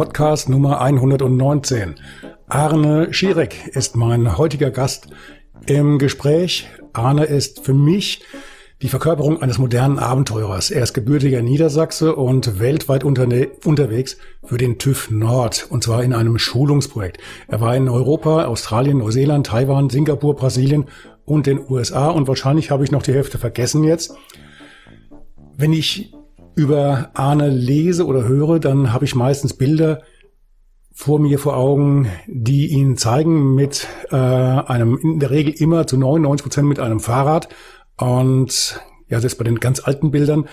Podcast Nummer 119. Arne Schierek ist mein heutiger Gast im Gespräch. Arne ist für mich die Verkörperung eines modernen Abenteurers. Er ist gebürtiger Niedersachse und weltweit unterwegs für den TÜV Nord, und zwar in einem Schulungsprojekt. Er war in Europa, Australien, Neuseeland, Taiwan, Singapur, Brasilien und den USA und wahrscheinlich habe ich noch die Hälfte vergessen jetzt. Wenn ich über Arne lese oder höre, dann habe ich meistens Bilder vor mir vor Augen, die ihn zeigen mit äh, einem in der Regel immer zu 99 Prozent mit einem Fahrrad und ja, selbst bei den ganz alten Bildern,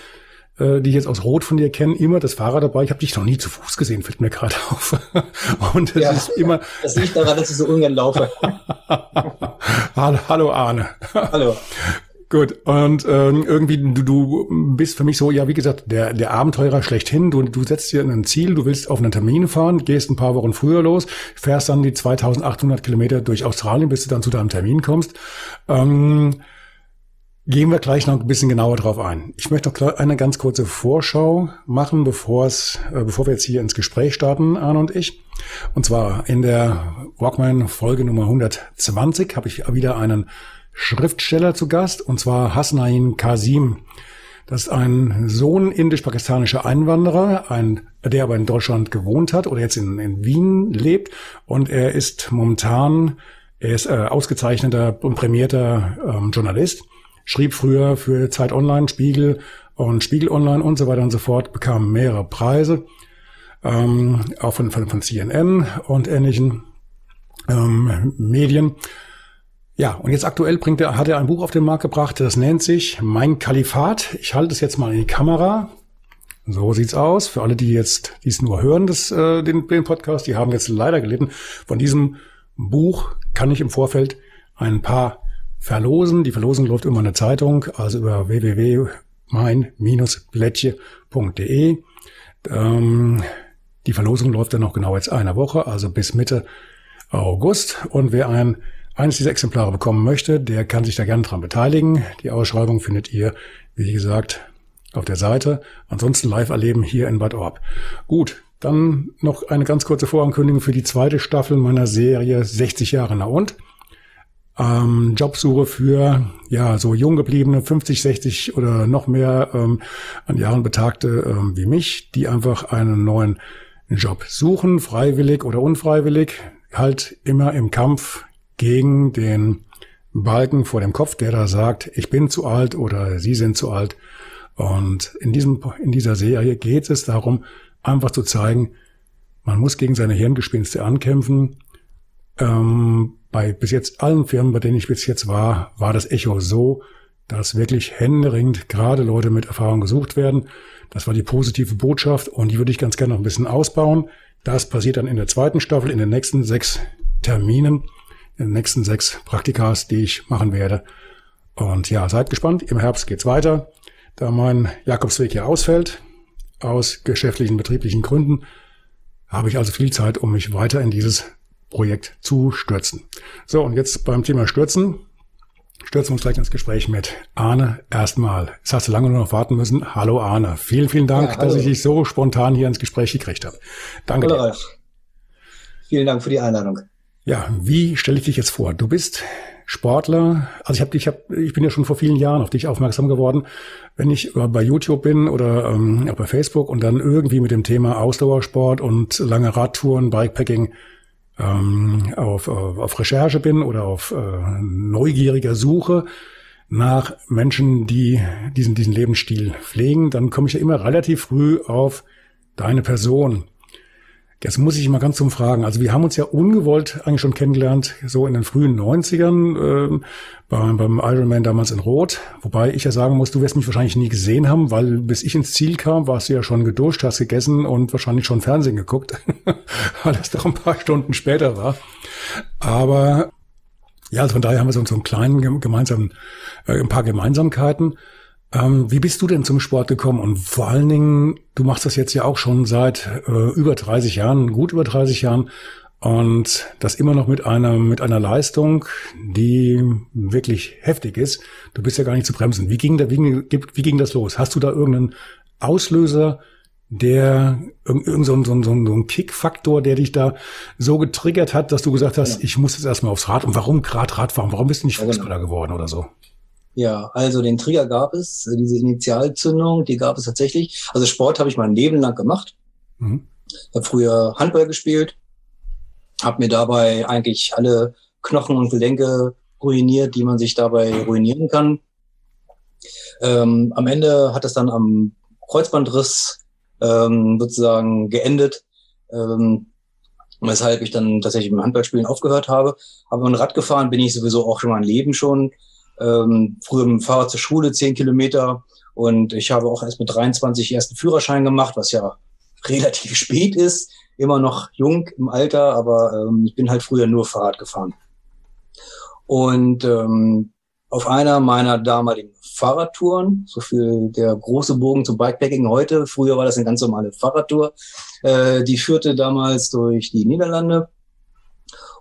äh, die ich jetzt aus Rot von dir kenne, immer das Fahrrad dabei. Ich habe dich noch nie zu Fuß gesehen, fällt mir gerade auf. Und es ja, ist immer. Das liegt daran, dass ich so ungern laufe. Hallo Arne. Hallo. Gut, und ähm, irgendwie, du, du bist für mich so, ja, wie gesagt, der, der Abenteurer schlechthin. Du, du setzt dir ein Ziel, du willst auf einen Termin fahren, gehst ein paar Wochen früher los, fährst dann die 2800 Kilometer durch Australien, bis du dann zu deinem Termin kommst. Ähm, Gehen wir gleich noch ein bisschen genauer drauf ein. Ich möchte noch eine ganz kurze Vorschau machen, bevor es, äh, bevor wir jetzt hier ins Gespräch starten, Arne und ich. Und zwar in der Walkman Folge Nummer 120 habe ich wieder einen Schriftsteller zu Gast, und zwar Hasnain Kasim. Das ist ein Sohn indisch-pakistanischer Einwanderer, ein, der aber in Deutschland gewohnt hat oder jetzt in, in Wien lebt. Und er ist momentan, er ist äh, ausgezeichneter und prämierter ähm, Journalist, schrieb früher für Zeit Online, Spiegel und Spiegel Online und so weiter und so fort, bekam mehrere Preise, ähm, auch von, von, von CNN und ähnlichen ähm, Medien. Ja, und jetzt aktuell bringt er, hat er ein Buch auf den Markt gebracht, das nennt sich Mein Kalifat. Ich halte es jetzt mal in die Kamera. So sieht's aus. Für alle, die jetzt dies nur hören, das, äh, den, den Podcast, die haben jetzt leider gelitten. Von diesem Buch kann ich im Vorfeld ein paar verlosen. Die Verlosung läuft immer in der Zeitung, also über www.mein-blättche.de. Ähm, die Verlosung läuft dann noch genau jetzt eine Woche, also bis Mitte August. Und wer ein eines dieser Exemplare bekommen möchte, der kann sich da gerne dran beteiligen. Die Ausschreibung findet ihr, wie gesagt, auf der Seite. Ansonsten live erleben hier in Bad Orb. Gut, dann noch eine ganz kurze Vorankündigung für die zweite Staffel meiner Serie 60 Jahre na und. Ähm, Jobsuche für ja so jung gebliebene 50, 60 oder noch mehr ähm, an Jahren Betagte ähm, wie mich, die einfach einen neuen Job suchen, freiwillig oder unfreiwillig, halt immer im Kampf gegen den Balken vor dem Kopf, der da sagt, ich bin zu alt oder Sie sind zu alt. Und in diesem, in dieser Serie geht es darum, einfach zu zeigen, man muss gegen seine Hirngespinste ankämpfen. Ähm, bei bis jetzt allen Firmen, bei denen ich bis jetzt war, war das Echo so, dass wirklich händeringend gerade Leute mit Erfahrung gesucht werden. Das war die positive Botschaft und die würde ich ganz gerne noch ein bisschen ausbauen. Das passiert dann in der zweiten Staffel, in den nächsten sechs Terminen in den nächsten sechs Praktikas, die ich machen werde. Und ja, seid gespannt. Im Herbst geht's weiter. Da mein Jakobsweg hier ausfällt, aus geschäftlichen, betrieblichen Gründen, habe ich also viel Zeit, um mich weiter in dieses Projekt zu stürzen. So, und jetzt beim Thema Stürzen stürzen wir uns gleich ins Gespräch mit Arne erstmal. Es hast du lange nur noch warten müssen. Hallo Arne. Vielen, vielen Dank, ja, dass ich dich so spontan hier ins Gespräch gekriegt habe. Danke hallo, dir. Ralf. Vielen Dank für die Einladung. Ja, wie stelle ich dich jetzt vor? Du bist Sportler. Also ich habe ich hab, ich bin ja schon vor vielen Jahren auf dich aufmerksam geworden, wenn ich bei YouTube bin oder ähm, auch bei Facebook und dann irgendwie mit dem Thema Ausdauersport und lange Radtouren, Bikepacking ähm, auf, auf, auf Recherche bin oder auf äh, neugieriger Suche nach Menschen, die diesen, diesen Lebensstil pflegen, dann komme ich ja immer relativ früh auf deine Person. Jetzt muss ich mal ganz zum Fragen. Also wir haben uns ja ungewollt eigentlich schon kennengelernt, so in den frühen 90ern, äh, beim, beim Ironman damals in Rot. Wobei ich ja sagen muss, du wirst mich wahrscheinlich nie gesehen haben, weil bis ich ins Ziel kam, warst du ja schon geduscht, hast gegessen und wahrscheinlich schon Fernsehen geguckt, weil es doch ein paar Stunden später war. Aber ja, also von daher haben wir so, so einen kleinen gemeinsamen, äh, ein paar Gemeinsamkeiten. Ähm, wie bist du denn zum Sport gekommen? Und vor allen Dingen, du machst das jetzt ja auch schon seit äh, über 30 Jahren, gut über 30 Jahren. Und das immer noch mit einer, mit einer Leistung, die wirklich heftig ist. Du bist ja gar nicht zu bremsen. Wie ging, da, wie, wie ging das los? Hast du da irgendeinen Auslöser, der irgend so, so, so, so ein Kick-Faktor, der dich da so getriggert hat, dass du gesagt hast, ja. ich muss jetzt erstmal aufs Rad. Und warum gerade Radfahren? Warum bist du nicht Fußballer genau. geworden oder so? Ja, also den Trigger gab es, äh, diese Initialzündung, die gab es tatsächlich. Also Sport habe ich mein Leben lang gemacht. Mhm. Ich habe früher Handball gespielt, habe mir dabei eigentlich alle Knochen und Gelenke ruiniert, die man sich dabei ruinieren kann. Ähm, am Ende hat es dann am Kreuzbandriss ähm, sozusagen geendet, ähm, weshalb ich dann tatsächlich mit dem Handballspielen aufgehört habe. Aber mit Rad gefahren bin ich sowieso auch schon mein Leben schon ähm, früher mit dem Fahrrad zur Schule, zehn Kilometer. Und ich habe auch erst mit 23 ersten Führerschein gemacht, was ja relativ spät ist. Immer noch jung im Alter, aber ähm, ich bin halt früher nur Fahrrad gefahren. Und ähm, auf einer meiner damaligen Fahrradtouren, so viel der große Bogen zum Bikepacking heute, früher war das eine ganz normale Fahrradtour, äh, die führte damals durch die Niederlande.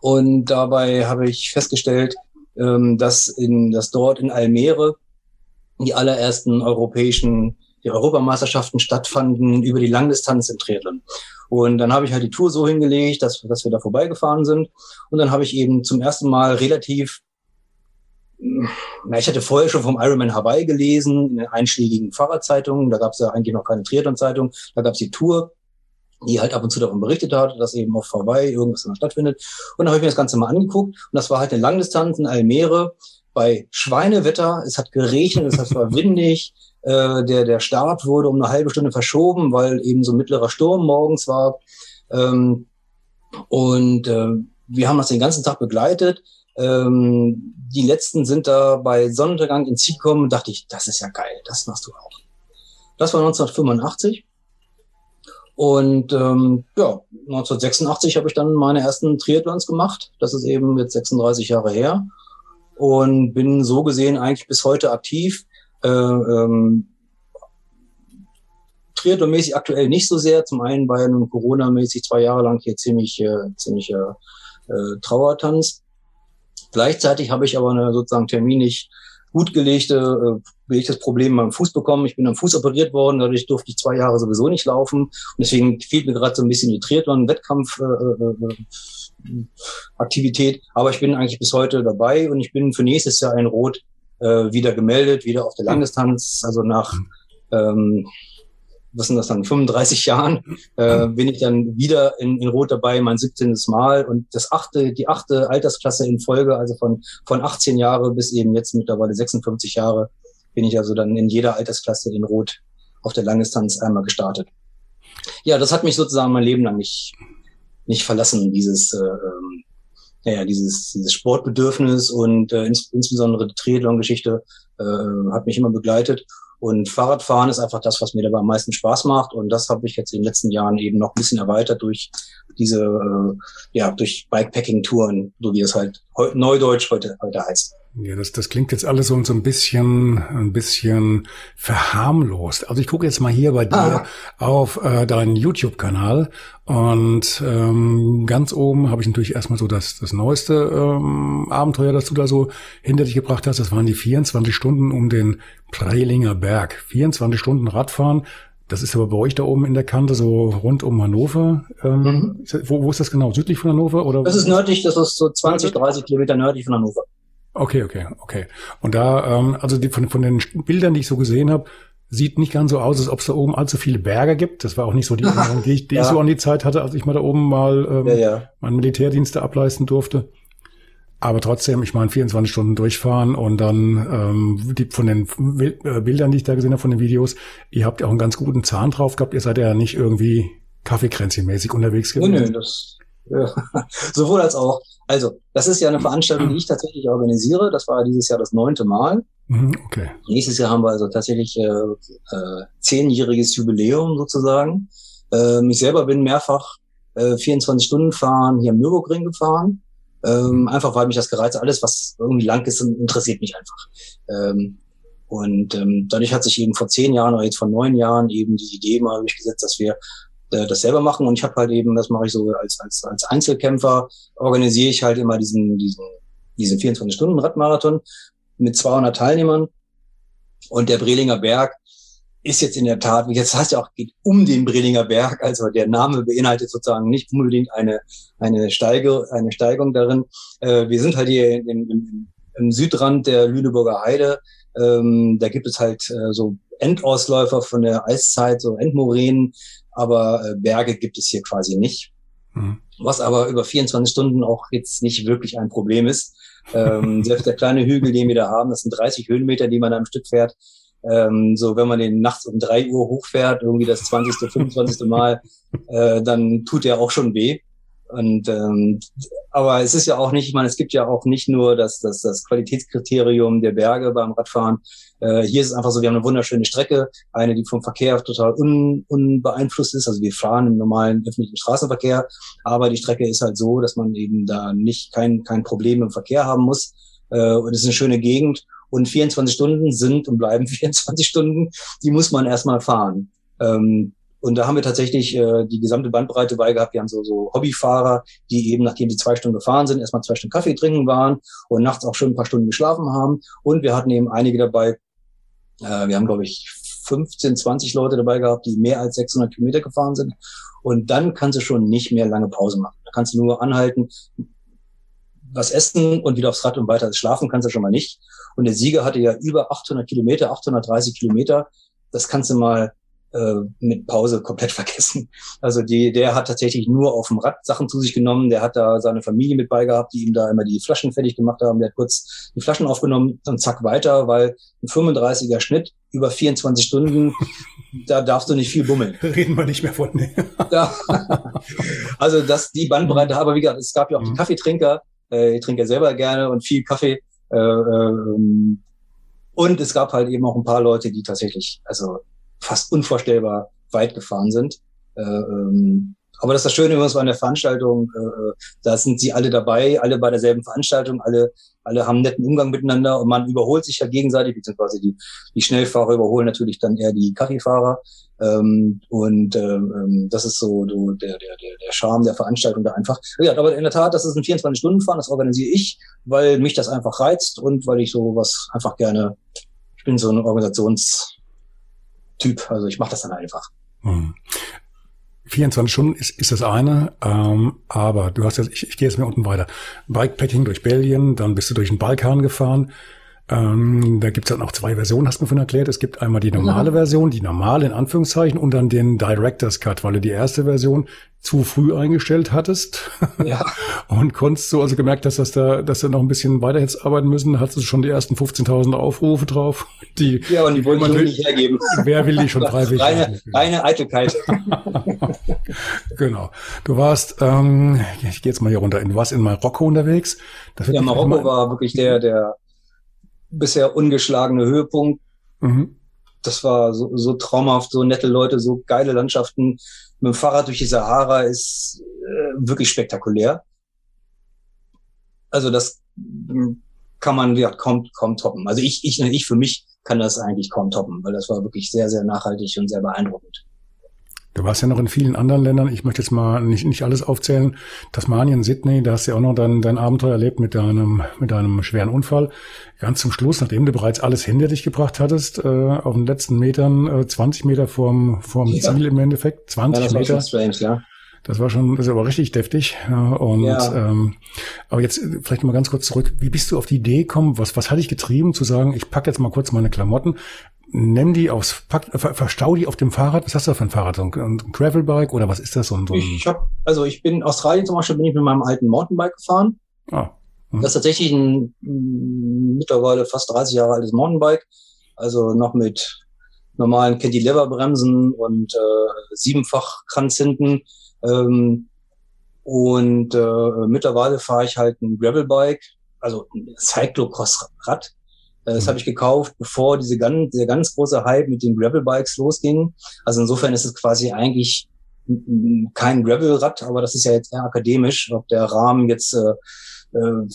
Und dabei habe ich festgestellt, ähm, dass, in, dass dort in Almere die allerersten europäischen die Europameisterschaften stattfanden über die Langdistanz im Triathlon. Und dann habe ich halt die Tour so hingelegt, dass, dass wir da vorbeigefahren sind. Und dann habe ich eben zum ersten Mal relativ, na, ich hatte vorher schon vom Ironman Hawaii gelesen, in den einschlägigen Fahrradzeitungen. Da gab es ja eigentlich noch keine Triathlon-Zeitung. Da gab es die Tour die halt ab und zu davon berichtet hat, dass eben auf vorbei irgendwas dann stattfindet. Und dann habe ich mir das Ganze mal angeguckt und das war halt eine Langdistanz in Almere bei Schweinewetter. Es hat geregnet, es war windig. Äh, der, der Start wurde um eine halbe Stunde verschoben, weil eben so mittlerer Sturm morgens war. Ähm, und äh, wir haben das den ganzen Tag begleitet. Ähm, die letzten sind da bei Sonnenuntergang ins Ziel gekommen dachte ich, das ist ja geil, das machst du auch. Das war 1985. Und ähm, ja, 1986 habe ich dann meine ersten Triathlons gemacht. Das ist eben jetzt 36 Jahre her. Und bin so gesehen eigentlich bis heute aktiv. Äh, ähm, Triathlon-mäßig aktuell nicht so sehr. Zum einen war ja nun Corona-mäßig zwei Jahre lang hier ziemlich, äh, ziemlich äh, Trauertanz. Gleichzeitig habe ich aber eine sozusagen terminlich gut gelegte, äh, das Problem beim Fuß bekommen. Ich bin am Fuß operiert worden, dadurch durfte ich zwei Jahre sowieso nicht laufen. Und deswegen fehlt mir gerade so ein bisschen die Triathlon-Wettkampf-Aktivität. Äh, äh, Aber ich bin eigentlich bis heute dabei und ich bin für nächstes Jahr in Rot äh, wieder gemeldet, wieder auf der Langdistanz. Also nach ähm, was sind das dann, 35 Jahren, äh, bin ich dann wieder in, in Rot dabei, mein 17. Mal und das achte, die achte Altersklasse in Folge, also von, von 18 Jahre bis eben jetzt mittlerweile 56 Jahre, bin ich also dann in jeder Altersklasse in Rot auf der Langdistanz einmal gestartet. Ja, das hat mich sozusagen mein Leben lang nicht, nicht verlassen, dieses, äh, ähm, ja, dieses, dieses Sportbedürfnis und äh, ins, insbesondere die Triathlon-Geschichte äh, hat mich immer begleitet. Und Fahrradfahren ist einfach das, was mir dabei am meisten Spaß macht. Und das habe ich jetzt in den letzten Jahren eben noch ein bisschen erweitert durch diese, äh, ja, durch Bikepacking-Touren, so wie es halt neudeutsch heute, heute heißt. Ja, das, das klingt jetzt alles so, so ein bisschen, ein bisschen verharmlost. Also ich gucke jetzt mal hier bei dir ah. auf äh, deinen YouTube-Kanal und ähm, ganz oben habe ich natürlich erstmal so das, das neueste ähm, Abenteuer, das du da so hinter dich gebracht hast. Das waren die 24 Stunden um den Preilinger Berg. 24 Stunden Radfahren. Das ist aber bei euch da oben in der Kante, so rund um Hannover. Ähm, mhm. wo, wo ist das genau? Südlich von Hannover? Oder? Das ist nördlich, das ist so 20, 30 Kilometer nördlich von Hannover. Okay, okay, okay. Und da, ähm, also die, von, von den Bildern, die ich so gesehen habe, sieht nicht ganz so aus, als ob es da oben allzu viele Berge gibt. Das war auch nicht so die Erinnerung, die ich, die ja. ich so an die Zeit hatte, als ich mal da oben mal ähm, ja, ja. meinen Militärdienste ableisten durfte. Aber trotzdem, ich meine, 24 Stunden durchfahren und dann ähm, die, von den äh, Bildern, die ich da gesehen habe, von den Videos, ihr habt ja auch einen ganz guten Zahn drauf gehabt. Ihr seid ja nicht irgendwie Kaffeekränzchen-mäßig unterwegs gewesen? Nö, nö, das, äh, sowohl als auch. Also, das ist ja eine Veranstaltung, die ich tatsächlich organisiere. Das war dieses Jahr das neunte Mal. Mhm, okay. Nächstes Jahr haben wir also tatsächlich äh, äh, zehnjähriges Jubiläum sozusagen. Ähm, ich selber bin mehrfach äh, 24 Stunden fahren hier am Nürburgring gefahren. Ähm, einfach weil mich das gereizt hat. Alles, was irgendwie lang ist, interessiert mich einfach. Ähm, und ähm, dadurch hat sich eben vor zehn Jahren oder jetzt vor neun Jahren eben die Idee mal durchgesetzt, dass wir äh, das selber machen. Und ich habe halt eben, das mache ich so als, als, als Einzelkämpfer, organisiere ich halt immer diesen, diesen, diesen 24-Stunden-Radmarathon mit 200 Teilnehmern. Und der Brelinger Berg ist jetzt in der Tat, jetzt heißt ja auch, geht um den Brelinger Berg. Also der Name beinhaltet sozusagen nicht unbedingt eine, eine, Steige, eine Steigung darin. Äh, wir sind halt hier im, im, im Südrand der Lüneburger Heide. Ähm, da gibt es halt äh, so Endausläufer von der Eiszeit, so Endmoränen, aber äh, Berge gibt es hier quasi nicht. Mhm. Was aber über 24 Stunden auch jetzt nicht wirklich ein Problem ist. Ähm, selbst der kleine Hügel, den wir da haben, das sind 30 Höhenmeter, die man am Stück fährt. Ähm, so, wenn man den nachts um drei Uhr hochfährt, irgendwie das 20., 25. Mal, äh, dann tut der auch schon weh. Und ähm, aber es ist ja auch nicht, ich meine, es gibt ja auch nicht nur das, das, das Qualitätskriterium der Berge beim Radfahren. Äh, hier ist es einfach so, wir haben eine wunderschöne Strecke, eine, die vom Verkehr total un, unbeeinflusst ist. Also wir fahren im normalen öffentlichen Straßenverkehr, aber die Strecke ist halt so, dass man eben da nicht kein, kein Problem im Verkehr haben muss. Äh, und es ist eine schöne Gegend. Und 24 Stunden sind und bleiben 24 Stunden, die muss man erstmal fahren. Ähm, und da haben wir tatsächlich äh, die gesamte Bandbreite bei gehabt. Wir haben so, so Hobbyfahrer, die eben, nachdem sie zwei Stunden gefahren sind, erstmal zwei Stunden Kaffee trinken waren und nachts auch schon ein paar Stunden geschlafen haben. Und wir hatten eben einige dabei, äh, wir haben, glaube ich, 15, 20 Leute dabei gehabt, die mehr als 600 Kilometer gefahren sind. Und dann kannst du schon nicht mehr lange Pause machen. Da kannst du nur anhalten, was essen und wieder aufs Rad und weiter schlafen kannst du schon mal nicht. Und der Sieger hatte ja über 800 Kilometer, 830 Kilometer. Das kannst du mal äh, mit Pause komplett vergessen. Also die, der hat tatsächlich nur auf dem Rad Sachen zu sich genommen. Der hat da seine Familie mit beigehabt, die ihm da immer die Flaschen fertig gemacht haben. Der hat kurz die Flaschen aufgenommen und zack weiter, weil ein 35er Schnitt über 24 Stunden, da darfst du nicht viel bummeln. Reden wir nicht mehr von. Nee. ja. Also das, die Bandbreite, aber wie gesagt, es gab ja auch die mhm. Kaffeetrinker, äh, ich trinke ja selber gerne und viel Kaffee. Äh, ähm, und es gab halt eben auch ein paar Leute, die tatsächlich, also fast unvorstellbar weit gefahren sind. Äh, ähm, aber das ist das Schöne übrigens bei einer Veranstaltung, äh, äh, da sind sie alle dabei, alle bei derselben Veranstaltung, alle, alle haben netten Umgang miteinander und man überholt sich ja gegenseitig, beziehungsweise die, die Schnellfahrer überholen natürlich dann eher die Kaffeefahrer. Ähm, und ähm, ähm das ist so, so der, der, der, Charme der Veranstaltung da einfach. Ja, aber in der Tat, das ist ein 24-Stunden-Fahren, das organisiere ich, weil mich das einfach reizt und weil ich so was einfach gerne, ich bin so ein Organisations- Typ. Also ich mache das dann einfach. Hm. 24 Stunden ist, ist das eine, ähm, aber du hast jetzt, ich, ich gehe jetzt mal unten weiter. Bikepacking durch Belgien, dann bist du durch den Balkan gefahren. Ähm, da gibt's dann auch zwei Versionen, hast du mir von erklärt. Es gibt einmal die normale ja. Version, die normale in Anführungszeichen, und dann den Director's Cut, weil du die erste Version zu früh eingestellt hattest. Ja. und konntest so also gemerkt hast, dass da, dass du noch ein bisschen weiter jetzt arbeiten müssen, hattest du schon die ersten 15.000 Aufrufe drauf. Die, ja, und die wollte ich nicht hergeben. Wer will die schon freiwillig? Reine, reine Eitelkeit. genau. Du warst, ähm, ich gehe jetzt mal hier runter, du warst in Marokko unterwegs. ja, Marokko war wirklich der, der bisher ungeschlagene Höhepunkt. Mhm. Das war so, so traumhaft, so nette Leute, so geile Landschaften. Mit dem Fahrrad durch die Sahara ist äh, wirklich spektakulär. Also das hm, kann man ja kaum, kaum toppen. Also ich, ich, ich für mich kann das eigentlich kaum toppen, weil das war wirklich sehr, sehr nachhaltig und sehr beeindruckend. Du warst ja noch in vielen anderen Ländern. Ich möchte jetzt mal nicht, nicht alles aufzählen. Tasmanien, Sydney, da hast du ja auch noch dein, dein Abenteuer erlebt mit deinem, mit deinem schweren Unfall. Ganz zum Schluss, nachdem du bereits alles hinter dich gebracht hattest, äh, auf den letzten Metern, äh, 20 Meter vorm, vorm ja. Ziel im Endeffekt, 20 ja, das Meter. War strange, ja. Das war schon, das ist aber richtig deftig. Ja, und ja. Ähm, aber jetzt äh, vielleicht mal ganz kurz zurück. Wie bist du auf die Idee gekommen? Was, was hat dich getrieben zu sagen, ich packe jetzt mal kurz meine Klamotten nimm die aufs, pack, ver, verstau die auf dem Fahrrad. Was hast du da für ein Fahrrad? So ein, ein Gravelbike oder was ist das? So ein, so ein ich hab, also ich bin in Australien zum Beispiel bin ich mit meinem alten Mountainbike gefahren. Ah. Hm. Das ist tatsächlich ein mittlerweile fast 30 Jahre altes Mountainbike. Also noch mit normalen Cantilever-Bremsen und äh, siebenfach Kranz hinten. Ähm, und äh, mittlerweile fahre ich halt ein Gravelbike, also ein Cyclocross-Rad. Äh, das mhm. habe ich gekauft, bevor diese ganz, der ganz große Hype mit den Gravelbikes losging. Also insofern ist es quasi eigentlich kein Gravelrad, aber das ist ja jetzt eher akademisch, ob der Rahmen jetzt äh,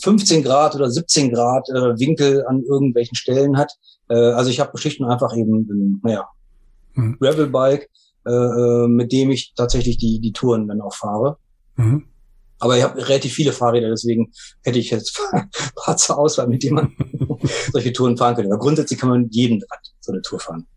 15 äh, Grad oder 17 Grad äh, Winkel an irgendwelchen Stellen hat. Äh, also ich habe schlicht und einfach eben ein, naja, mhm. Gravelbike, äh, äh, mit dem ich tatsächlich die, die Touren dann auch fahre. Mhm. Aber ich habe relativ viele Fahrräder, deswegen hätte ich jetzt ein paar zur Auswahl, mit denen man solche Touren fahren könnte. Aber grundsätzlich kann man jeden Rad so eine Tour fahren.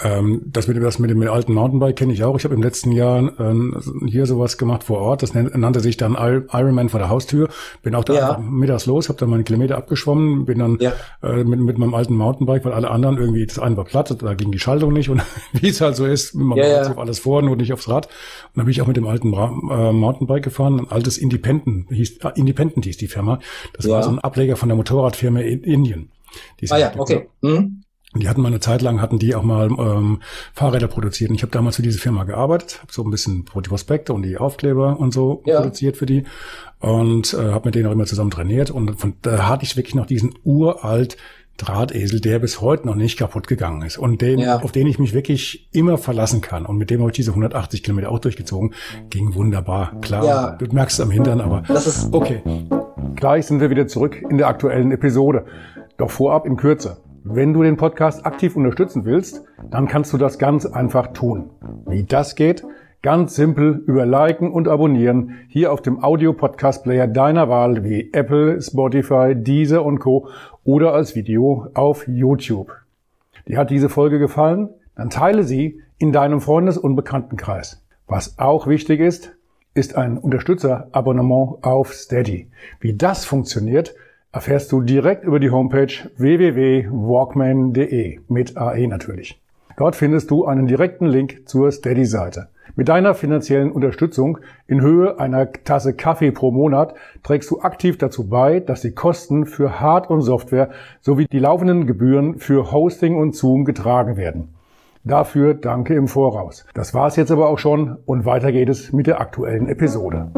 Ähm, das mit, dem, das mit dem alten Mountainbike kenne ich auch. Ich habe im letzten Jahr ähm, hier sowas gemacht vor Ort. Das nannte sich dann Ironman vor der Haustür. Bin auch da ja. mittags los, habe dann meine Kilometer abgeschwommen, bin dann ja. äh, mit, mit meinem alten Mountainbike, weil alle anderen irgendwie, das eine war platt, da ging die Schaltung nicht und wie es halt so ist, man ja, ja. auf alles vor, nur nicht aufs Rad. Und dann bin ich auch mit dem alten äh, Mountainbike gefahren, ein altes Independent hieß, äh, Independent hieß die Firma. Das war so ein Ableger von der Motorradfirma in Indien. Die ah ja, okay. Mhm. Die hatten mal eine Zeit lang, hatten die auch mal ähm, Fahrräder produziert. Und ich habe damals für diese Firma gearbeitet, habe so ein bisschen die Prospekte und die Aufkleber und so ja. produziert für die. Und äh, habe mit denen auch immer zusammen trainiert. Und von da hatte ich wirklich noch diesen uralt Drahtesel, der bis heute noch nicht kaputt gegangen ist und den, ja. auf den ich mich wirklich immer verlassen kann. Und mit dem habe ich diese 180 Kilometer auch durchgezogen. Ging wunderbar. Klar, ja. du merkst es am Hintern, aber das ist okay. Gleich sind wir wieder zurück in der aktuellen Episode. Doch vorab in Kürze. Wenn du den Podcast aktiv unterstützen willst, dann kannst du das ganz einfach tun. Wie das geht? Ganz simpel über Liken und Abonnieren hier auf dem Audio-Podcast-Player deiner Wahl wie Apple, Spotify, Deezer und Co. oder als Video auf YouTube. Dir hat diese Folge gefallen? Dann teile sie in deinem Freundes- und Bekanntenkreis. Was auch wichtig ist, ist ein Unterstützer-Abonnement auf Steady. Wie das funktioniert, erfährst du direkt über die Homepage www.walkman.de mit AE natürlich. Dort findest du einen direkten Link zur Steady-Seite. Mit deiner finanziellen Unterstützung in Höhe einer Tasse Kaffee pro Monat trägst du aktiv dazu bei, dass die Kosten für Hard- und Software sowie die laufenden Gebühren für Hosting und Zoom getragen werden. Dafür danke im Voraus. Das war's jetzt aber auch schon und weiter geht es mit der aktuellen Episode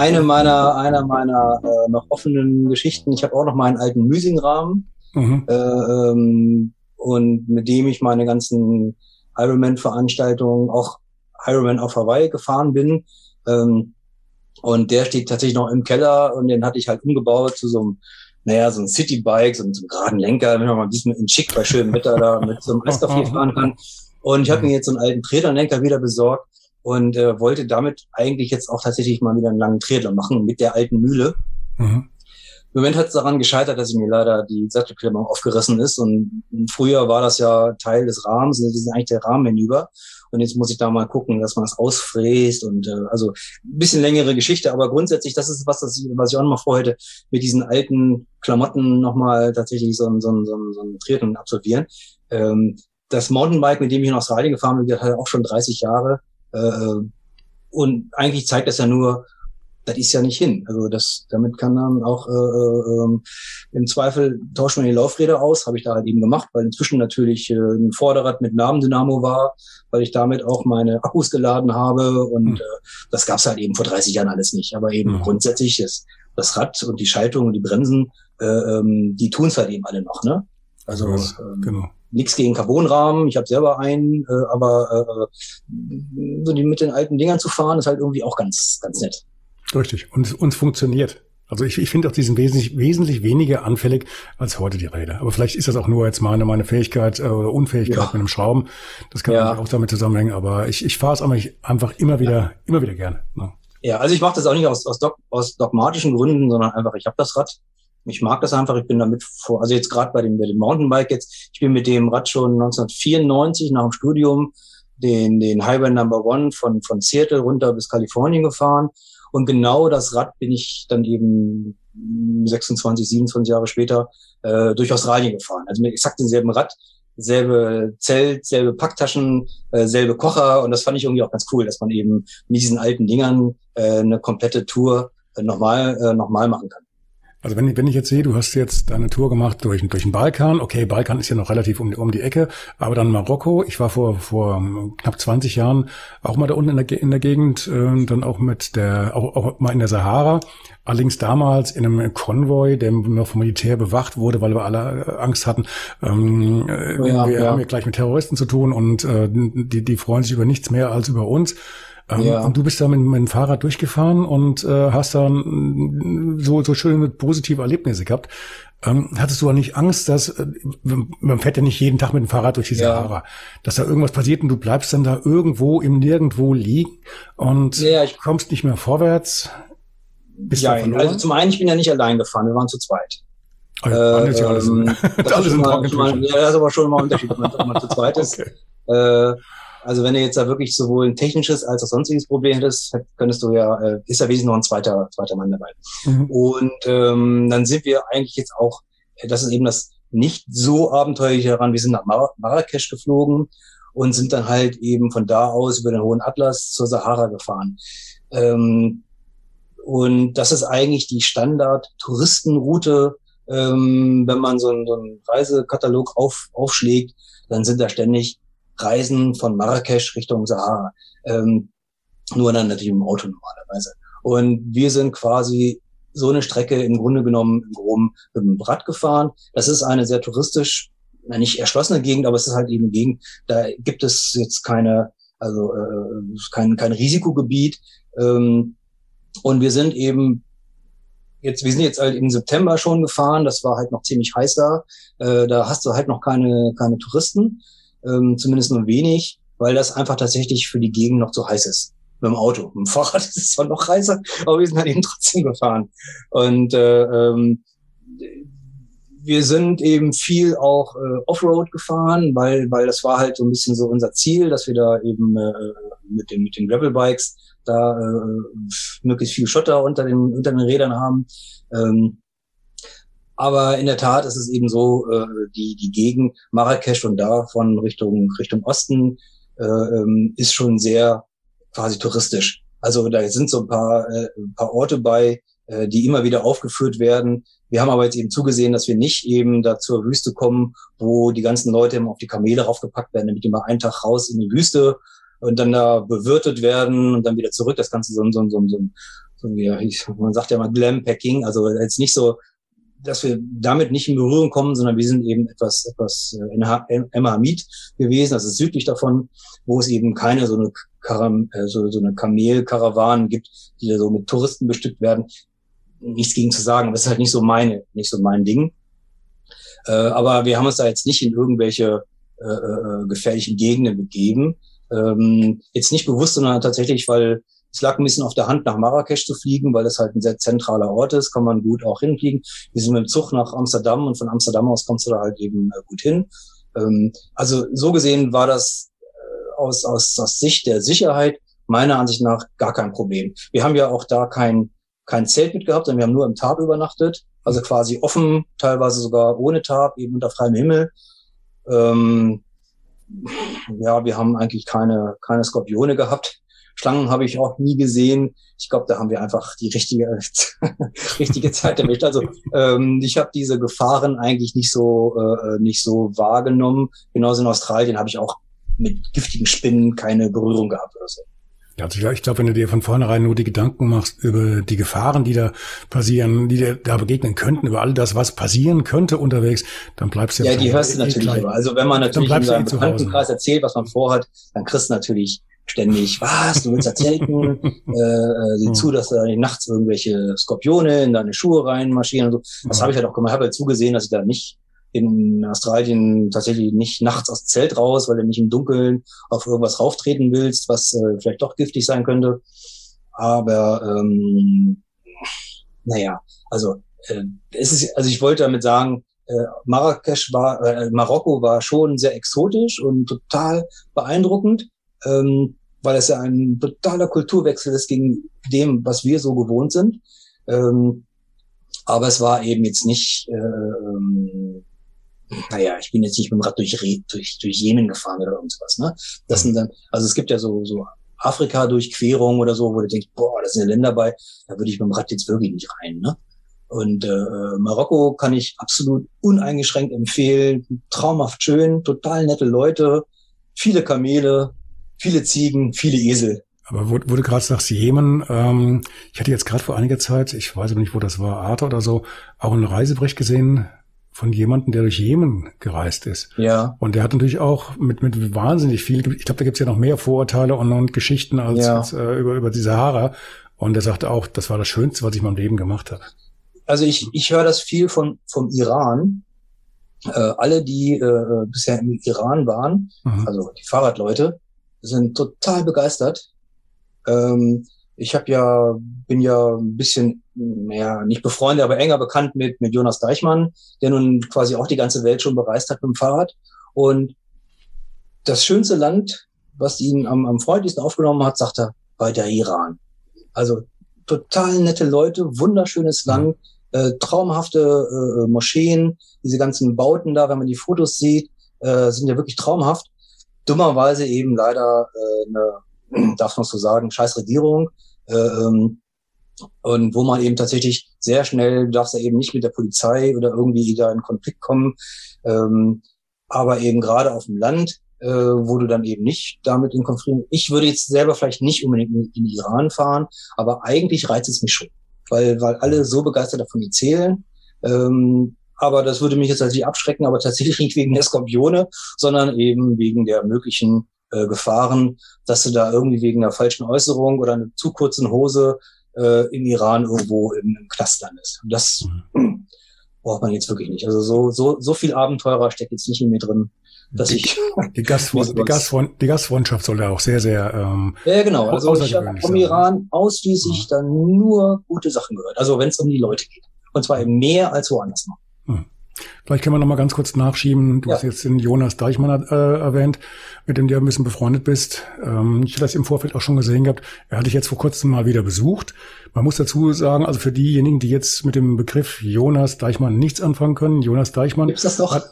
eine meiner, einer meiner äh, noch offenen Geschichten. Ich habe auch noch meinen alten Müsingrahmen mhm. äh, ähm, und mit dem ich meine ganzen Ironman-Veranstaltungen, auch Ironman auf Hawaii gefahren bin. Ähm, und der steht tatsächlich noch im Keller und den hatte ich halt umgebaut zu so einem, naja, so ein Citybike, so, so einem geraden Lenker, wenn man mal ein bisschen in schick bei schönem Wetter da mit so einem Eiskaffee fahren kann. Und ich habe mir jetzt so einen alten Träderlenker wieder besorgt und äh, wollte damit eigentlich jetzt auch tatsächlich mal wieder einen langen Triathlon machen mit der alten Mühle. Mhm. Im Moment hat es daran gescheitert, dass mir leider die Sattelklemmung aufgerissen ist und früher war das ja Teil des Rahmens, das ist eigentlich der Rahmen hinüber und jetzt muss ich da mal gucken, dass man es ausfräst und äh, also ein bisschen längere Geschichte, aber grundsätzlich, das ist was, das ich, was ich auch noch mal vorhätte, mit diesen alten Klamotten nochmal tatsächlich so ein, so ein, so ein, so ein Triathlon absolvieren. Ähm, das Mountainbike, mit dem ich in Australien gefahren bin, hat auch schon 30 Jahre äh, und eigentlich zeigt das ja nur, das ist ja nicht hin. Also das, damit kann dann auch äh, äh, ähm, im Zweifel tauschen wir die Laufräder aus, habe ich da halt eben gemacht, weil inzwischen natürlich äh, ein Vorderrad mit Namendynamo war, weil ich damit auch meine Akkus geladen habe und mhm. äh, das gab's halt eben vor 30 Jahren alles nicht. Aber eben mhm. grundsätzlich das, das Rad und die Schaltung und die Bremsen, äh, ähm, die tun's halt eben alle noch, ne? Also ähm, genau nichts gegen Carbonrahmen, ich habe selber einen, äh, aber äh, so die mit den alten Dingern zu fahren, ist halt irgendwie auch ganz, ganz nett. Richtig. Und uns funktioniert. Also ich, ich finde auch diesen wesentlich, wesentlich weniger anfällig als heute die Räder. Aber vielleicht ist das auch nur jetzt meine, meine Fähigkeit äh, oder Unfähigkeit ja. mit dem Schrauben. Das kann ja. auch damit zusammenhängen. Aber ich, ich fahre es einfach immer wieder, ja. immer wieder gerne. Ne? Ja, also ich mache das auch nicht aus, aus, dog, aus dogmatischen Gründen, sondern einfach, ich habe das Rad ich mag das einfach. Ich bin damit vor, also jetzt gerade bei dem, bei dem Mountainbike jetzt, ich bin mit dem Rad schon 1994 nach dem Studium den, den Highway Number One von, von Seattle runter bis Kalifornien gefahren. Und genau das Rad bin ich dann eben 26, 27 Jahre später äh, durch Australien gefahren. Also mit exakt denselben Rad, selbe Zelt, selbe Packtaschen, äh, selbe Kocher. Und das fand ich irgendwie auch ganz cool, dass man eben mit diesen alten Dingern äh, eine komplette Tour äh, nochmal, äh, nochmal machen kann. Also wenn, wenn ich jetzt sehe, du hast jetzt deine Tour gemacht durch, durch den Balkan. Okay, Balkan ist ja noch relativ um, um die Ecke, aber dann Marokko. Ich war vor, vor knapp 20 Jahren auch mal da unten in der, in der Gegend, äh, dann auch mit der, auch, auch mal in der Sahara. Allerdings damals in einem Konvoi, der noch vom Militär bewacht wurde, weil wir alle äh, Angst hatten. Ähm, ja, wir ja. haben ja gleich mit Terroristen zu tun und äh, die, die freuen sich über nichts mehr als über uns. Ähm, ja. Und du bist da mit, mit dem Fahrrad durchgefahren und äh, hast dann so, so schöne positive Erlebnisse gehabt. Ähm, hattest du auch nicht Angst, dass äh, man fährt ja nicht jeden Tag mit dem Fahrrad durch die Sahara, ja. dass da irgendwas passiert und du bleibst dann da irgendwo im Nirgendwo liegen und ja, ich, kommst nicht mehr vorwärts? Bist ja, also zum einen, ich bin ja nicht allein gefahren, wir waren zu zweit. Ja, äh, alles, ähm, das, alles ist mal, mal, ja, das ist aber schon mal ein Unterschied, wenn man zu zweit ist. okay. Äh, also wenn du jetzt da wirklich sowohl ein technisches als auch sonstiges Problem hättest, könntest du ja, äh, ist ja wesentlich noch ein zweiter, zweiter Mann dabei. Mhm. Und ähm, dann sind wir eigentlich jetzt auch, äh, das ist eben das nicht so abenteuerliche daran, wir sind nach Mar Marrakesch geflogen und sind dann halt eben von da aus über den Hohen Atlas zur Sahara gefahren. Ähm, und das ist eigentlich die Standard-Touristenroute, ähm, wenn man so einen, so einen Reisekatalog auf, aufschlägt, dann sind da ständig Reisen von Marrakesch Richtung Sahara. Ähm, nur dann natürlich im Auto normalerweise. Und wir sind quasi so eine Strecke im Grunde genommen im Groben mit dem Rad gefahren. Das ist eine sehr touristisch, nicht erschlossene Gegend, aber es ist halt eben eine Gegend, da gibt es jetzt keine, also äh, kein, kein Risikogebiet. Ähm, und wir sind eben jetzt, wir sind jetzt halt im September schon gefahren, das war halt noch ziemlich heiß da. Äh, da hast du halt noch keine, keine Touristen ähm, zumindest nur wenig, weil das einfach tatsächlich für die Gegend noch zu heiß ist. Mit dem Auto. Mit dem Fahrrad ist es zwar noch heißer, aber wir sind halt eben trotzdem gefahren. Und äh, ähm, wir sind eben viel auch äh, Offroad gefahren, weil, weil das war halt so ein bisschen so unser Ziel, dass wir da eben äh, mit den, mit den Gravelbikes da äh, möglichst viel Schotter unter den, unter den Rädern haben. Ähm, aber in der Tat ist es eben so, äh, die, die Gegend Marrakesch und davon Richtung, Richtung Osten äh, ähm, ist schon sehr quasi touristisch. Also da sind so ein paar, äh, ein paar Orte bei, äh, die immer wieder aufgeführt werden. Wir haben aber jetzt eben zugesehen, dass wir nicht eben da zur Wüste kommen, wo die ganzen Leute immer auf die Kamele raufgepackt werden, damit die mal einen Tag raus in die Wüste und dann da bewirtet werden und dann wieder zurück. Das Ganze so, so, so, so, so wie, man sagt ja mal Glampacking, also jetzt nicht so dass wir damit nicht in Berührung kommen, sondern wir sind eben etwas, etwas äh, Emmahamid gewesen, ist südlich davon, wo es eben keine so eine, Karam, äh, so, so eine Kamelkarawanen gibt, die da so mit Touristen bestückt werden. Nichts gegen zu sagen, aber das ist halt nicht so meine, nicht so mein Ding. Äh, aber wir haben uns da jetzt nicht in irgendwelche äh, äh, gefährlichen Gegenden begeben. Ähm, jetzt nicht bewusst, sondern tatsächlich, weil es lag ein bisschen auf der Hand, nach Marrakesch zu fliegen, weil es halt ein sehr zentraler Ort ist, kann man gut auch hinfliegen. Wir sind mit dem Zug nach Amsterdam und von Amsterdam aus kommst du da halt eben äh, gut hin. Ähm, also so gesehen war das äh, aus, aus, aus Sicht der Sicherheit meiner Ansicht nach gar kein Problem. Wir haben ja auch da kein, kein Zelt mitgehabt, sondern wir haben nur im Tab übernachtet, also quasi offen, teilweise sogar ohne Tab, eben unter freiem Himmel. Ähm, ja, wir haben eigentlich keine, keine Skorpione gehabt. Schlangen habe ich auch nie gesehen. Ich glaube, da haben wir einfach die richtige, richtige Zeit erwischt. Also ähm, ich habe diese Gefahren eigentlich nicht so äh, nicht so wahrgenommen. Genauso in Australien habe ich auch mit giftigen Spinnen keine Berührung gehabt oder so. Ja, also ich glaube, wenn du dir von vornherein nur die Gedanken machst über die Gefahren, die da passieren, die dir da begegnen könnten, über all das, was passieren könnte unterwegs, dann bleibst du ja. Ja, die hörst du natürlich immer. Also wenn man natürlich in seinem Bekanntenkreis erzählt, was man vorhat, dann kriegst du natürlich ständig, was, du willst erzählen, äh, äh, sieh zu, dass da nachts irgendwelche Skorpione in deine Schuhe reinmarschieren und so. Das mhm. habe ich halt auch gemacht. Ich habe halt zugesehen, dass ich da nicht in Australien tatsächlich nicht nachts aus dem Zelt raus, weil du nicht im Dunkeln auf irgendwas rauftreten willst, was äh, vielleicht doch giftig sein könnte. Aber ähm, naja, also äh, es ist, also ich wollte damit sagen, äh, Marrakesch war, äh, Marokko war schon sehr exotisch und total beeindruckend. Ähm, weil es ja ein totaler Kulturwechsel ist gegen dem, was wir so gewohnt sind. Ähm, aber es war eben jetzt nicht, äh, ähm, naja, ich bin jetzt nicht mit dem Rad durch, durch, durch Jemen gefahren oder irgendwas. Ne? Das sind dann, also es gibt ja so, so Afrika-Durchquerungen oder so, wo du denkst, boah, da sind ja Länder bei, da würde ich mit dem Rad jetzt wirklich nicht rein. Ne? Und äh, Marokko kann ich absolut uneingeschränkt empfehlen. Traumhaft schön, total nette Leute, viele Kamele, viele Ziegen, viele Esel. Aber wo, wo du gerade sagst, Jemen, ähm, ich hatte jetzt gerade vor einiger Zeit, ich weiß aber nicht, wo das war, Arte oder so, auch einen Reisebericht gesehen von jemandem, der durch Jemen gereist ist. Ja. Und der hat natürlich auch mit, mit wahnsinnig viel, ich glaube, da gibt es ja noch mehr Vorurteile und, und Geschichten als, ja. als äh, über, über die Sahara. Und er sagte auch, das war das Schönste, was ich in meinem Leben gemacht habe. Also ich, ich höre das viel von, vom Iran. Äh, alle, die äh, bisher im Iran waren, mhm. also die Fahrradleute, sind total begeistert ähm, ich habe ja, bin ja ein bisschen, ja, nicht befreundet, aber enger bekannt mit, mit Jonas Deichmann, der nun quasi auch die ganze Welt schon bereist hat mit dem Fahrrad. Und das schönste Land, was ihn am, am freundlichsten aufgenommen hat, sagt er, war der Iran. Also total nette Leute, wunderschönes mhm. Land, äh, traumhafte äh, Moscheen, diese ganzen Bauten da, wenn man die Fotos sieht, äh, sind ja wirklich traumhaft. Dummerweise eben leider äh, eine darf man so sagen, scheiß Regierung. Äh, ähm, und wo man eben tatsächlich sehr schnell, darfst du eben nicht mit der Polizei oder irgendwie da in Konflikt kommen, ähm, aber eben gerade auf dem Land, äh, wo du dann eben nicht damit in Konflikt. Ich würde jetzt selber vielleicht nicht unbedingt in, in Iran fahren, aber eigentlich reizt es mich schon, weil weil alle so begeistert davon erzählen. Ähm, aber das würde mich jetzt tatsächlich abschrecken, aber tatsächlich nicht wegen der Skorpione, sondern eben wegen der möglichen äh, Gefahren, dass du da irgendwie wegen einer falschen Äußerung oder einer zu kurzen Hose äh, im Iran irgendwo im, im Knast landest. Und das mhm. braucht man jetzt wirklich nicht. Also so, so, so viel Abenteurer steckt jetzt nicht in mir drin, dass die, ich. Die, Gastfreund, die, Gastfreund, die Gastfreundschaft soll ja auch sehr, sehr. Ähm, ja, genau. Also ich habe vom Iran ausschließlich mhm. dann nur gute Sachen gehört. Also wenn es um die Leute geht. Und zwar eben mehr als woanders noch. Vielleicht können wir noch mal ganz kurz nachschieben. Du ja. hast jetzt den Jonas Deichmann äh, erwähnt, mit dem du ein bisschen befreundet bist. Ähm, ich habe das im Vorfeld auch schon gesehen gehabt. Er hatte dich jetzt vor kurzem mal wieder besucht. Man muss dazu sagen, also für diejenigen, die jetzt mit dem Begriff Jonas Deichmann nichts anfangen können, Jonas Deichmann. Gibt's das doch? Hat,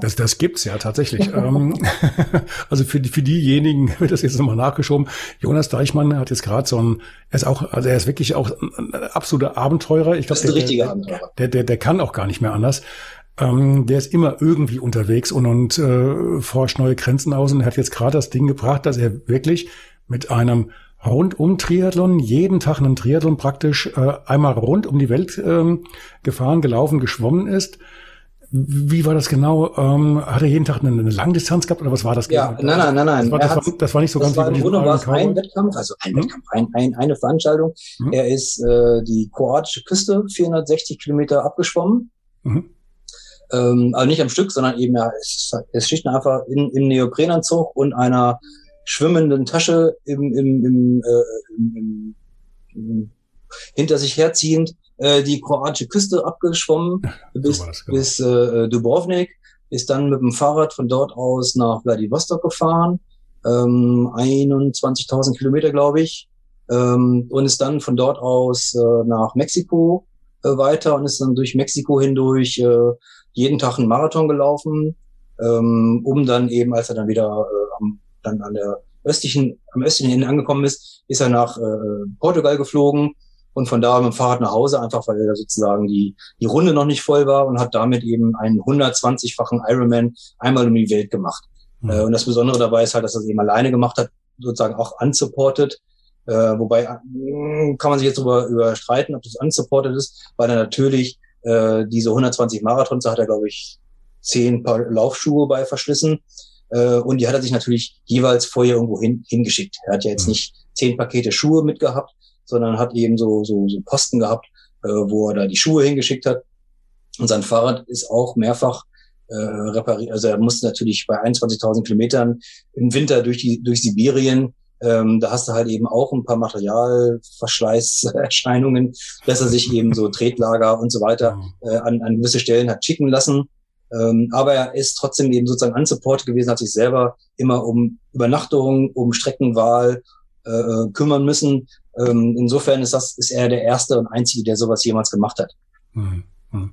das, das gibt's ja tatsächlich. ähm, also für, für diejenigen wird das jetzt nochmal nachgeschoben. Jonas Deichmann hat jetzt gerade so ein, er ist auch, also er ist wirklich auch ein, absoluter Abenteurer. Ich glaube, der, der, der, der, der kann auch gar nicht mehr anders. Ähm, der ist immer irgendwie unterwegs und, und äh, forscht neue Grenzen aus und hat jetzt gerade das Ding gebracht, dass er wirklich mit einem rundum Triathlon, jeden Tag einen Triathlon praktisch äh, einmal rund um die Welt ähm, gefahren, gelaufen, geschwommen ist. Wie war das genau? Ähm, hat er jeden Tag eine, eine Langdistanz gehabt oder was war das? Ja, nein, nein, nein, nein. Das war, das war, das war nicht so das ganz war im Grunde war es ein Wettkampf, also ein hm? Wettkampf, ein, ein, eine Veranstaltung. Hm? Er ist äh, die kroatische Küste 460 Kilometer abgeschwommen. Mhm. Ähm, also nicht am Stück, sondern eben ja, es, es schlicht einfach in, im Neoprenanzug und einer schwimmenden Tasche im, im, im, äh, im, im, hinter sich herziehend äh, die kroatische Küste abgeschwommen bis, so genau. bis äh, Dubrovnik, ist dann mit dem Fahrrad von dort aus nach Vladivostok gefahren, ähm, 21.000 Kilometer, glaube ich, ähm, und ist dann von dort aus äh, nach Mexiko äh, weiter und ist dann durch Mexiko hindurch äh, jeden Tag einen Marathon gelaufen, ähm, um dann eben, als er dann wieder äh, am, dann an der östlichen, am östlichen Ende angekommen ist, ist er nach äh, Portugal geflogen und von da mit dem Fahrrad nach Hause, einfach weil er sozusagen die, die Runde noch nicht voll war und hat damit eben einen 120-fachen Ironman einmal um die Welt gemacht. Mhm. Äh, und das Besondere dabei ist halt, dass er es eben alleine gemacht hat, sozusagen auch unsupported. Äh, wobei äh, kann man sich jetzt darüber überstreiten, ob das unsupported ist, weil er natürlich äh, diese 120 Marathons, da hat er, glaube ich, zehn Paar Laufschuhe bei verschlissen. Äh, und die hat er sich natürlich jeweils vorher irgendwo hin, hingeschickt. Er hat ja jetzt mhm. nicht zehn Pakete Schuhe mitgehabt, sondern hat eben so, so, so Posten gehabt, äh, wo er da die Schuhe hingeschickt hat. Und sein Fahrrad ist auch mehrfach äh, repariert. Also er musste natürlich bei 21.000 Kilometern im Winter durch die durch Sibirien ähm, da hast du halt eben auch ein paar Materialverschleißerscheinungen, dass er sich eben so Tretlager und so weiter äh, an, an gewisse Stellen hat schicken lassen. Ähm, aber er ist trotzdem eben sozusagen unsupported gewesen, hat sich selber immer um Übernachtung, um Streckenwahl äh, äh, kümmern müssen. Ähm, insofern ist das ist er der erste und einzige, der sowas jemals gemacht hat. Mhm.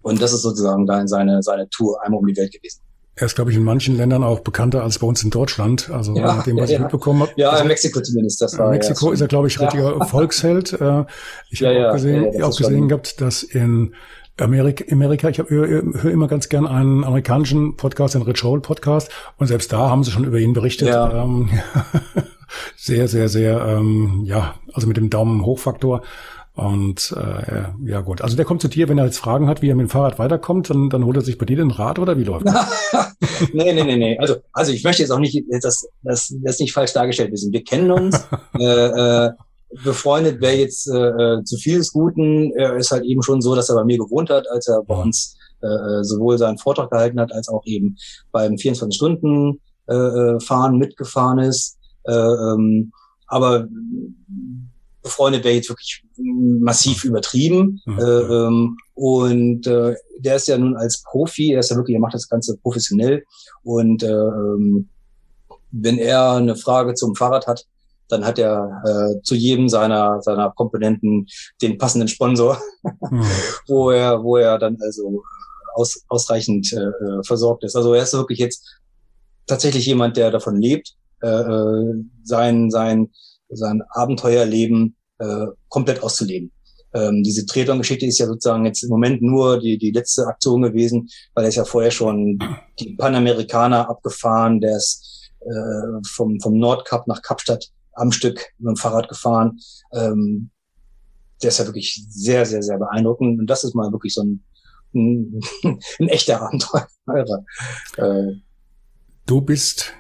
Und das ist sozusagen dann seine seine Tour einmal um die Welt gewesen. Er ist, glaube ich, in manchen Ländern auch bekannter als bei uns in Deutschland. Also ja, nach dem, was ja, ich mitbekommen habe. Ja, in Mexiko zumindest. Das war, in Mexiko ja, ist er, glaube ich, richtiger Volksheld. Äh, ich habe auch gesehen, auch gesehen gehabt, dass in Amerika, Amerika ich höre hör immer ganz gern einen amerikanischen Podcast, den Rich Hole Podcast, und selbst da haben sie schon über ihn berichtet. Ja. Ähm, sehr, sehr, sehr, ähm, ja, also mit dem Daumen Hochfaktor. Und äh, ja gut, also der kommt zu dir, wenn er jetzt Fragen hat, wie er mit dem Fahrrad weiterkommt, dann, dann holt er sich bei dir den Rad oder wie läuft das? nee, nee, nee, nee. Also, also ich möchte jetzt auch nicht, dass das, das nicht falsch dargestellt wissen. Wir kennen uns. äh, äh, befreundet wäre jetzt äh, äh, zu viel des Guten. Er ist halt eben schon so, dass er bei mir gewohnt hat, als er bei uns äh, äh sowohl seinen Vortrag gehalten hat, als auch eben beim 24-Stunden-Fahren äh, mitgefahren ist. Äh, ähm, aber befreundet wäre jetzt wirklich massiv übertrieben. Mhm. Äh, ähm, und äh, der ist ja nun als Profi, er ist ja wirklich, er macht das Ganze professionell. Und äh, ähm, wenn er eine Frage zum Fahrrad hat, dann hat er äh, zu jedem seiner seiner Komponenten den passenden Sponsor, mhm. wo er wo er dann also aus, ausreichend äh, äh, versorgt ist. Also er ist wirklich jetzt tatsächlich jemand, der davon lebt, äh, äh sein sein sein Abenteuerleben äh, komplett auszuleben. Ähm, diese Triathlon-Geschichte ist ja sozusagen jetzt im Moment nur die, die letzte Aktion gewesen, weil er ist ja vorher schon die Panamerikaner abgefahren, der ist äh, vom, vom Nordkap nach Kapstadt am Stück mit dem Fahrrad gefahren. Ähm, der ist ja wirklich sehr, sehr, sehr beeindruckend. Und das ist mal wirklich so ein, ein, ein echter Abenteurer. Äh, du bist,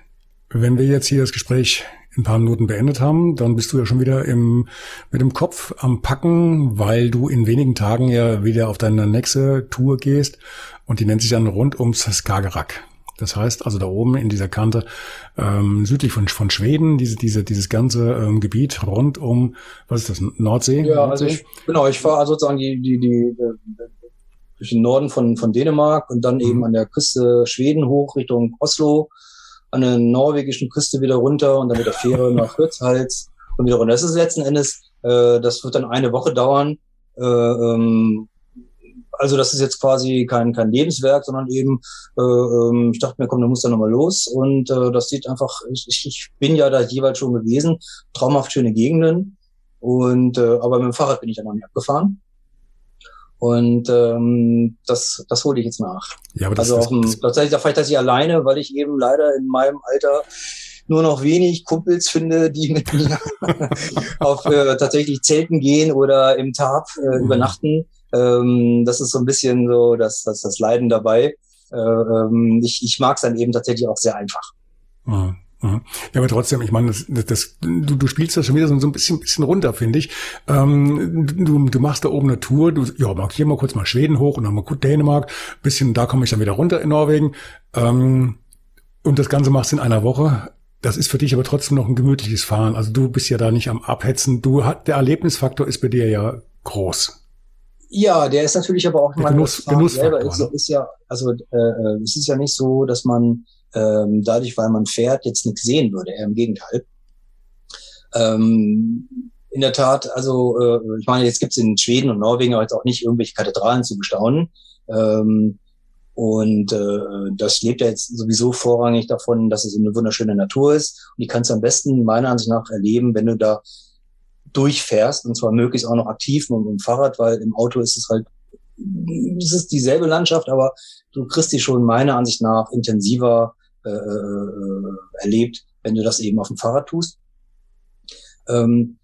wenn wir jetzt hier das Gespräch ein paar Minuten beendet haben, dann bist du ja schon wieder im, mit dem Kopf am Packen, weil du in wenigen Tagen ja wieder auf deine nächste Tour gehst und die nennt sich dann rund ums Skagerrak. Das heißt also da oben in dieser Kante ähm, südlich von, von Schweden, diese, diese, dieses ganze ähm, Gebiet rund um, was ist das, Nordsee? Ja, also ich, genau, ich fahre sozusagen die, die, die, die, durch den Norden von, von Dänemark und dann mhm. eben an der Küste Schweden hoch Richtung Oslo an der norwegischen Küste wieder runter und dann mit der Fähre nach Hirtshals und wieder runter. Das ist letzten Endes, äh, das wird dann eine Woche dauern. Äh, ähm, also das ist jetzt quasi kein, kein Lebenswerk, sondern eben, äh, ähm, ich dachte mir, komm, da muss dann nochmal los. Und äh, das sieht einfach, ich, ich bin ja da jeweils schon gewesen, traumhaft schöne Gegenden. Und äh, aber mit dem Fahrrad bin ich dann noch nicht abgefahren. Und ähm, das, das hole ich jetzt nach. Ja, aber das, also auch das, tatsächlich, da fahre ich das alleine, weil ich eben leider in meinem Alter nur noch wenig Kumpels finde, die mit mir auf äh, tatsächlich Zelten gehen oder im Tarp äh, mhm. übernachten. Ähm, das ist so ein bisschen so das, das, das Leiden dabei. Äh, ähm, ich ich mag es dann eben tatsächlich auch sehr einfach. Mhm. Ja, aber trotzdem, ich meine, das, das, du, du spielst das schon wieder so, ein bisschen, bisschen runter, finde ich. Ähm, du, du machst da oben eine Tour, du ja, markier mal kurz mal Schweden hoch und dann mal gut Dänemark, bisschen, da komme ich dann wieder runter in Norwegen. Ähm, und das Ganze machst du in einer Woche. Das ist für dich aber trotzdem noch ein gemütliches Fahren. Also du bist ja da nicht am Abhetzen. Du hat, der Erlebnisfaktor ist bei dir ja groß. Ja, der ist natürlich aber auch der Genuss, Genussfaktor, ist, ne? ist ja, also äh, äh, es ist ja nicht so, dass man ähm, dadurch, weil man fährt, jetzt nichts sehen würde. Eher im Gegenteil. Ähm, in der Tat, also äh, ich meine, jetzt gibt es in Schweden und Norwegen auch jetzt auch nicht irgendwelche Kathedralen zu bestaunen. Ähm, und äh, das lebt ja jetzt sowieso vorrangig davon, dass es eine wunderschöne Natur ist. Und die kannst du am besten meiner Ansicht nach erleben, wenn du da durchfährst und zwar möglichst auch noch aktiv mit dem Fahrrad, weil im Auto ist es halt, es ist dieselbe Landschaft, aber du kriegst die schon meiner Ansicht nach intensiver äh, äh, erlebt, wenn du das eben auf dem Fahrrad tust. Ähm,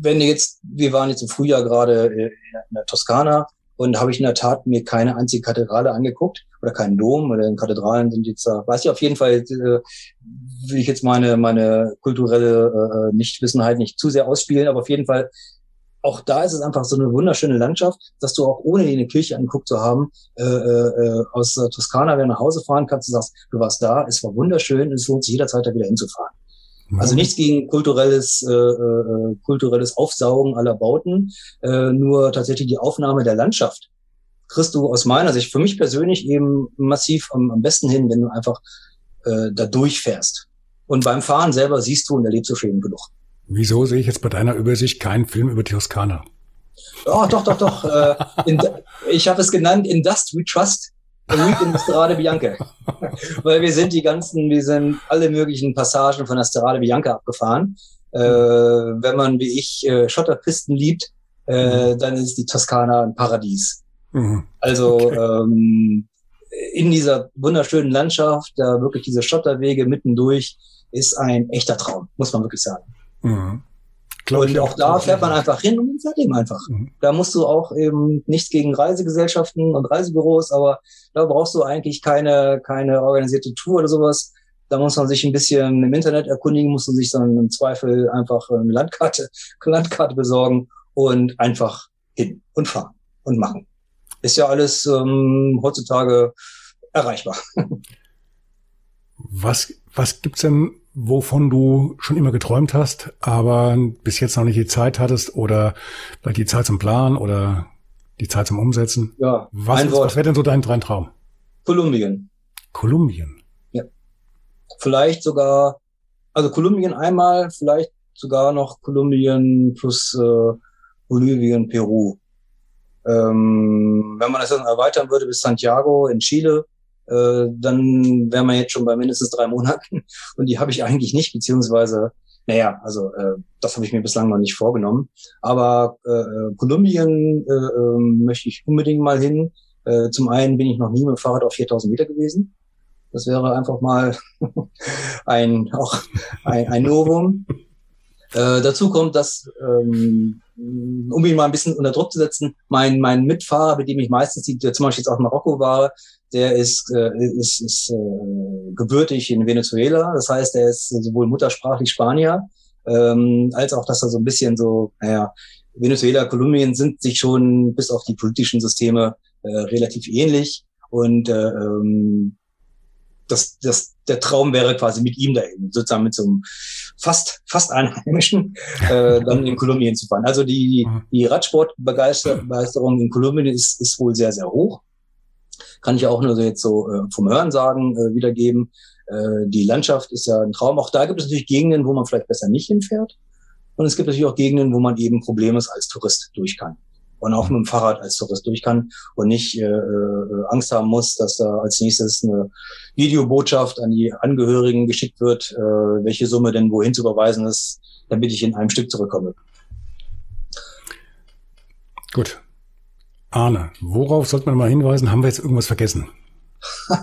wenn du jetzt, wir waren jetzt im Frühjahr gerade in der Toskana und habe ich in der Tat mir keine einzige Kathedrale angeguckt oder keinen Dom oder Kathedralen sind jetzt da, weiß ich auf jeden Fall, äh, will ich jetzt meine meine kulturelle äh, Nichtwissenheit nicht zu sehr ausspielen, aber auf jeden Fall auch da ist es einfach so eine wunderschöne Landschaft, dass du auch ohne eine Kirche angeguckt zu haben, äh, äh, aus äh, Toskana, du nach Hause fahren kannst, du sagst, du warst da, es war wunderschön, es lohnt sich jederzeit da wieder hinzufahren. Mhm. Also nichts gegen kulturelles, äh, äh, kulturelles Aufsaugen aller Bauten, äh, nur tatsächlich die Aufnahme der Landschaft kriegst du aus meiner Sicht für mich persönlich eben massiv am, am besten hin, wenn du einfach äh, da durchfährst. Und beim Fahren selber siehst du und erlebst du schön genug. Wieso sehe ich jetzt bei deiner Übersicht keinen Film über die Toskana? Oh, doch, doch, doch. äh, in, ich habe es genannt In Dust We Trust. Week in Strade Bianca. Weil wir sind die ganzen, wir sind alle möglichen Passagen von der Strade Bianca abgefahren. Äh, wenn man wie ich äh, Schotterpisten liebt, äh, mhm. dann ist die Toskana ein Paradies. Mhm. Also okay. ähm, in dieser wunderschönen Landschaft, da wirklich diese Schotterwege mittendurch, ist ein echter Traum, muss man wirklich sagen. Mhm. und auch da fährt man einfach hin und fährt eben einfach. Mhm. Da musst du auch eben nichts gegen Reisegesellschaften und Reisebüros, aber da brauchst du eigentlich keine, keine organisierte Tour oder sowas. Da muss man sich ein bisschen im Internet erkundigen, muss man sich dann im Zweifel einfach eine Landkarte, Landkarte besorgen und einfach hin und fahren und machen. Ist ja alles ähm, heutzutage erreichbar. Was, was gibt's denn, wovon du schon immer geträumt hast, aber bis jetzt noch nicht die Zeit hattest oder vielleicht die Zeit zum Planen oder die Zeit zum Umsetzen? Ja, was, ein was wäre denn so dein, dein Traum? Kolumbien. Kolumbien? Ja. Vielleicht sogar, also Kolumbien einmal, vielleicht sogar noch Kolumbien plus äh, Bolivien, Peru. Ähm, wenn man das dann erweitern würde bis Santiago in Chile, äh, dann wäre man jetzt schon bei mindestens drei Monaten. Und die habe ich eigentlich nicht, beziehungsweise, naja, also äh, das habe ich mir bislang noch nicht vorgenommen. Aber äh, Kolumbien äh, äh, möchte ich unbedingt mal hin. Äh, zum einen bin ich noch nie mit dem Fahrrad auf 4000 Meter gewesen. Das wäre einfach mal ein, auch ein, ein Novum. Äh, dazu kommt, dass, ähm, um ihn mal ein bisschen unter Druck zu setzen, mein, mein Mitfahrer, mit dem ich meistens, die, zum Beispiel jetzt auch in Marokko war, der ist, äh, ist, ist äh, gebürtig in Venezuela. Das heißt, er ist sowohl muttersprachlich Spanier, ähm, als auch, dass er so ein bisschen so, naja, Venezuela, Kolumbien sind sich schon bis auf die politischen Systeme äh, relativ ähnlich. Und äh, ähm, das, das, der Traum wäre quasi mit ihm dahin, sozusagen mit so einem fast, fast Einheimischen, äh, dann in Kolumbien zu fahren. Also die, mhm. die Radsportbegeisterung in Kolumbien ist, ist wohl sehr, sehr hoch. Kann ich auch nur jetzt so äh, vom Hören sagen, äh, wiedergeben. Äh, die Landschaft ist ja ein Traum. Auch da gibt es natürlich Gegenden, wo man vielleicht besser nicht hinfährt. Und es gibt natürlich auch Gegenden, wo man eben problemlos als Tourist durch kann und auch mit dem Fahrrad als Tourist durch kann und nicht äh, äh, Angst haben muss, dass da als nächstes eine Videobotschaft an die Angehörigen geschickt wird, äh, welche Summe denn wohin zu überweisen ist, damit ich in einem Stück zurückkomme. Gut. Arne, worauf sollte man mal hinweisen? Haben wir jetzt irgendwas vergessen?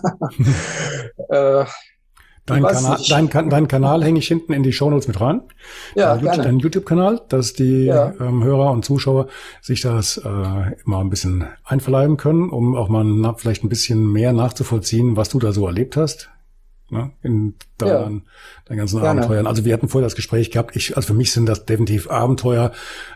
äh, Dein Kanal, dein, dein Kanal hänge ich hinten in die Shownotes mit rein. Ja, dein YouTube, YouTube-Kanal, dass die ja. ähm, Hörer und Zuschauer sich das äh, immer ein bisschen einverleiben können, um auch mal na, vielleicht ein bisschen mehr nachzuvollziehen, was du da so erlebt hast ne, in deinen, ja. deinen ganzen Gerne. Abenteuern. Also wir hatten vorher das Gespräch gehabt. Ich, also für mich sind das definitiv Abenteuer.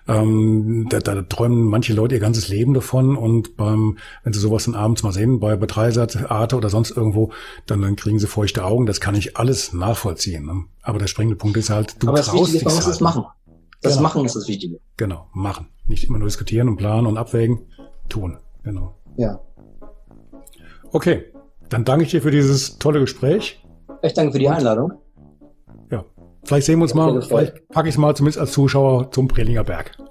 Ähm, da, da träumen manche Leute ihr ganzes Leben davon und beim, wenn sie sowas dann abends mal sehen, bei Betreisat, Arte oder sonst irgendwo, dann, dann kriegen sie feuchte Augen. Das kann ich alles nachvollziehen. Ne? Aber der springende Punkt ist halt, du Aber das traust dich man muss es machen. Das genau. Machen ist das Wichtige. Genau, machen. Nicht immer nur diskutieren und planen und abwägen. Tun. Genau. Ja. Okay, dann danke ich dir für dieses tolle Gespräch. Ich danke für die Einladung. Ja, vielleicht sehen wir uns mal, vielleicht packe ich es mal zumindest als Zuschauer zum Prelinger Berg.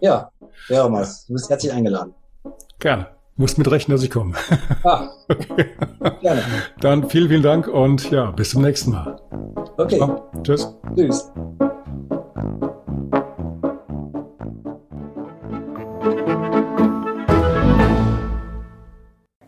Ja, wäre mal. Du bist herzlich eingeladen. Gerne. Musst mit rechnen, dass ich komme. Ah, okay. Gerne. Dann vielen, vielen Dank und ja, bis zum nächsten Mal. Okay. So, tschüss. Tschüss.